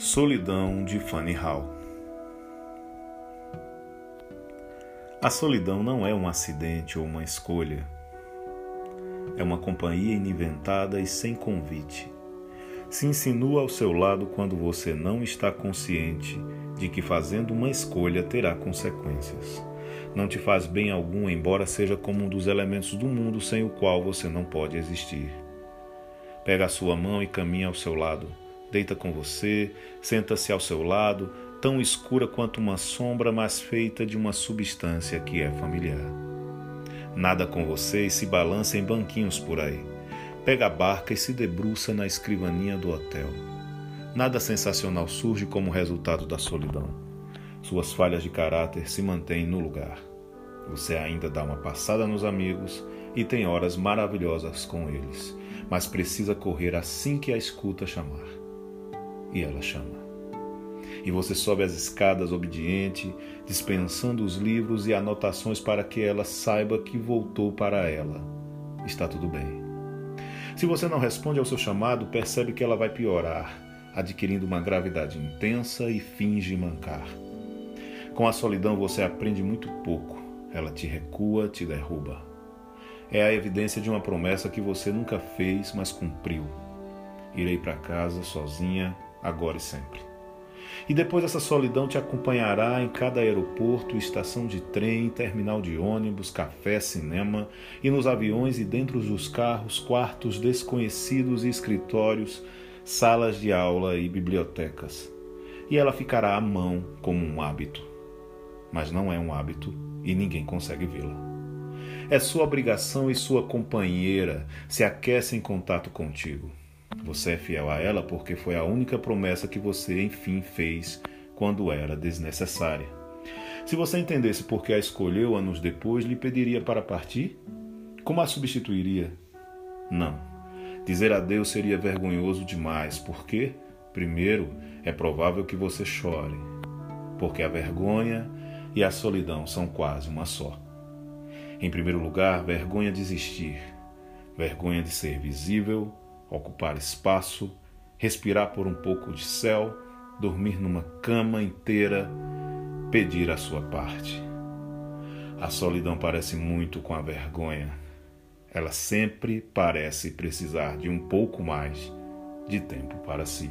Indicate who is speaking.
Speaker 1: Solidão de Fanny Hall A solidão não é um acidente ou uma escolha. É uma companhia ininventada e sem convite. Se insinua ao seu lado quando você não está consciente de que fazendo uma escolha terá consequências. Não te faz bem algum, embora seja como um dos elementos do mundo sem o qual você não pode existir. Pega a sua mão e caminha ao seu lado deita com você, senta-se ao seu lado, tão escura quanto uma sombra, mas feita de uma substância que é familiar. Nada com você e se balança em banquinhos por aí. Pega a barca e se debruça na escrivaninha do hotel. Nada sensacional surge como resultado da solidão. Suas falhas de caráter se mantêm no lugar. Você ainda dá uma passada nos amigos e tem horas maravilhosas com eles, mas precisa correr assim que a escuta chamar e ela chama. E você sobe as escadas obediente, dispensando os livros e anotações para que ela saiba que voltou para ela. Está tudo bem. Se você não responde ao seu chamado, percebe que ela vai piorar, adquirindo uma gravidade intensa e finge mancar. Com a solidão você aprende muito pouco. Ela te recua, te derruba. É a evidência de uma promessa que você nunca fez, mas cumpriu. Irei para casa sozinha agora e sempre. E depois essa solidão te acompanhará em cada aeroporto, estação de trem, terminal de ônibus, café, cinema, e nos aviões e dentro dos carros, quartos desconhecidos e escritórios, salas de aula e bibliotecas. E ela ficará à mão como um hábito. Mas não é um hábito e ninguém consegue vê-la. É sua obrigação e sua companheira se aquece em contato contigo. Você é fiel a ela porque foi a única promessa que você, enfim, fez quando era desnecessária. Se você entendesse por que a escolheu anos depois, lhe pediria para partir? Como a substituiria? Não. Dizer adeus seria vergonhoso demais, porque, primeiro, é provável que você chore, porque a vergonha e a solidão são quase uma só. Em primeiro lugar, vergonha de existir, vergonha de ser visível, ocupar espaço, respirar por um pouco de céu, dormir numa cama inteira, pedir a sua parte. A solidão parece muito com a vergonha. Ela sempre parece precisar de um pouco mais de tempo para si.